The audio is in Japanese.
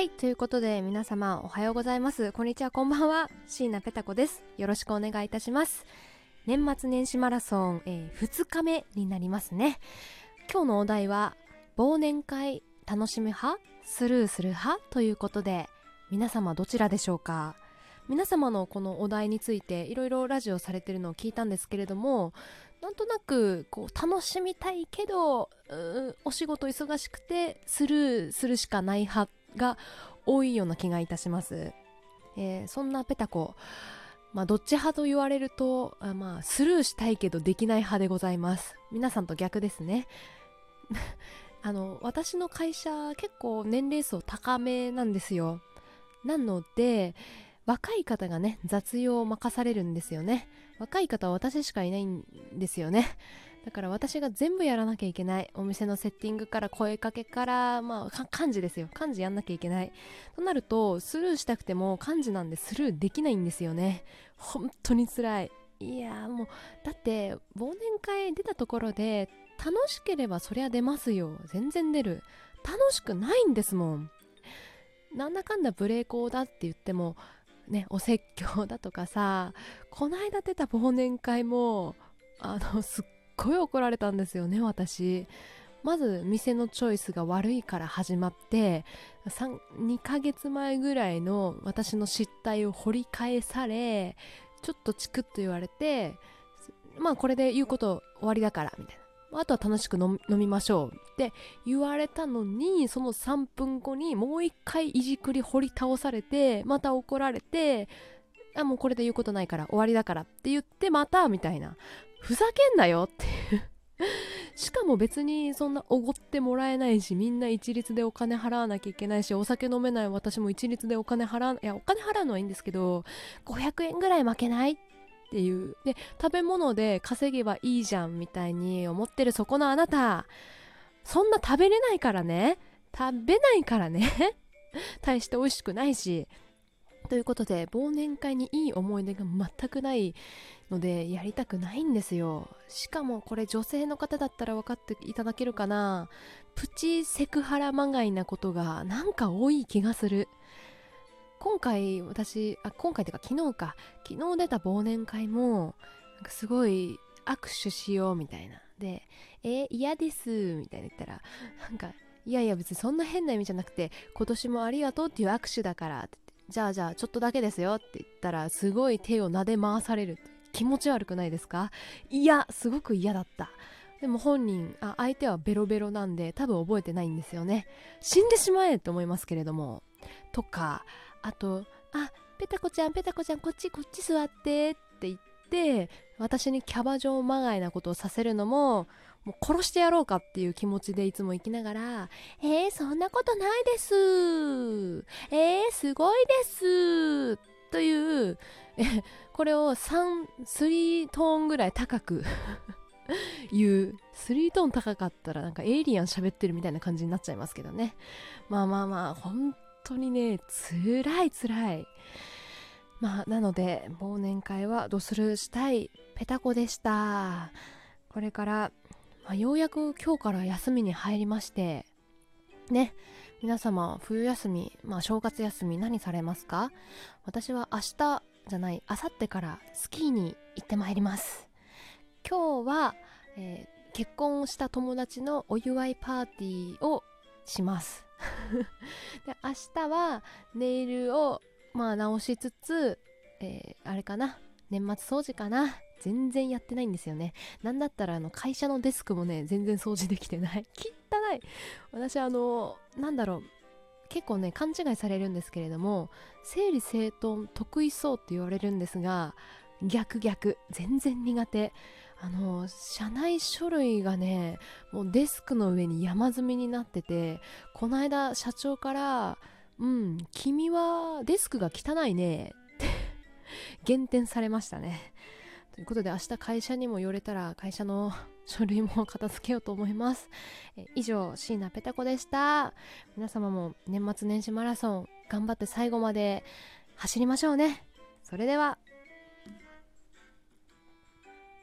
はいということで皆様おはようございます。こんにちはこんばんは。椎名ペタ子です。よろしくお願いいたします。年末年始マラソン、えー、2日目になりますね。今日のお題は忘年会楽しむ派？スルーする派？ということで皆様どちらでしょうか？皆様のこのお題についていろいろラジオされてるのを聞いたんですけれどもなんとなくこう楽しみたいけどお仕事忙しくてスルーするしかない派が多いような気がいたします、えー、そんなペタコまあどっち派と言われるとまあスルーしたいけどできない派でございます。皆さんと逆ですね。あの私の会社結構年齢層高めなんですよ。なので若い方がね雑用を任されるんですよね。若い方は私しかいないんですよね。だから私が全部やらなきゃいけない。お店のセッティングから声かけからまあ漢字ですよ。漢字やんなきゃいけない。となるとスルーしたくても漢字なんでスルーできないんですよね。本当につらい。いやもうだって忘年会出たところで楽しければそりゃ出ますよ。全然出る。楽しくないんですもん。なんだかんだブレーコーだって言ってもねお説教だとかさこないだ出た忘年会もあのすっごい怒られたんですよね私。まず店のチョイスが悪いから始まって2ヶ月前ぐらいの私の失態を掘り返されちょっとチクッと言われてまあこれで言うこと終わりだからみたいな。あとは楽しく飲みましょうって言われたのにその3分後にもう一回いじくり掘り倒されてまた怒られてあもうこれで言うことないから終わりだからって言ってまたみたいな。ふざけんなよって。いうしかも別にそんなおごってもらえないしみんな一律でお金払わなきゃいけないしお酒飲めない私も一律でお金払ういやお金払うのはいいんですけど500円ぐらい負けないっていうで食べ物で稼げばいいじゃんみたいに思ってるそこのあなた。そんな食べれないからね。食べないからね。大して美味しくないし。ということで忘年会にいい思い出が全くないのでやりたくないんですよ。しかもこれ女性の方だったら分かっていただけるかな。プチセクハラまがいなことがなんか多い気がする。今回私あ今回っていうか昨日か。昨日出た忘年会もなんかすごい握手しようみたいな。でえ嫌ですみたいな言ったらなんかいやいや別にそんな変な意味じゃなくて今年もありがとうっていう握手だからってじゃあじゃあちょっとだけですよって言ったらすごい手を撫で回される。気持ち悪くないですか？いやすごく嫌だった。でも本人あ相手はベロベロなんで多分覚えてないんですよね。死んでしまえって思いますけれども。とかあとあペタコちゃんペタコちゃんこっちこっち座ってって言って私にキャバ嬢まがいなことをさせるのももう殺してやろうかっていう気持ちでいつも生きながら、えー、そんなことないです。えー、すごいです。という、これを3、3トーンぐらい高く 言う。3トーン高かったらなんかエイリアン喋ってるみたいな感じになっちゃいますけどね。まあまあまあ、本当にね、辛い辛い。まあ、なので、忘年会はドスルーしたいペタコでした。これからまあ、ようやく今日から休みに入りましてね皆様冬休み、まあ、正月休み何されますか？私は明日じゃない明後日からスキーに行ってまいります。今日は、えー、結婚した友達のお祝いパーティーをします。で明日はネイルをまあ直しつつ、えー、あれかな年末掃除かな全然やってないんですよね。なんだったらあの会社のデスクもね、全然掃除できてない。汚い。私あの、なんだろう。結構ね、勘違いされるんですけれども、整理整頓得意そうって言われるんですが、逆逆。全然苦手。あの、社内書類がね、もうデスクの上に山積みになってて、この間社長から、うん、君はデスクが汚いね、減点されましたね。ということで明日会社にも寄れたら会社の書類も片付けようと思います。え以上、椎名ペタ子でした。皆様も年末年始マラソン頑張って最後まで走りましょうね。それでは。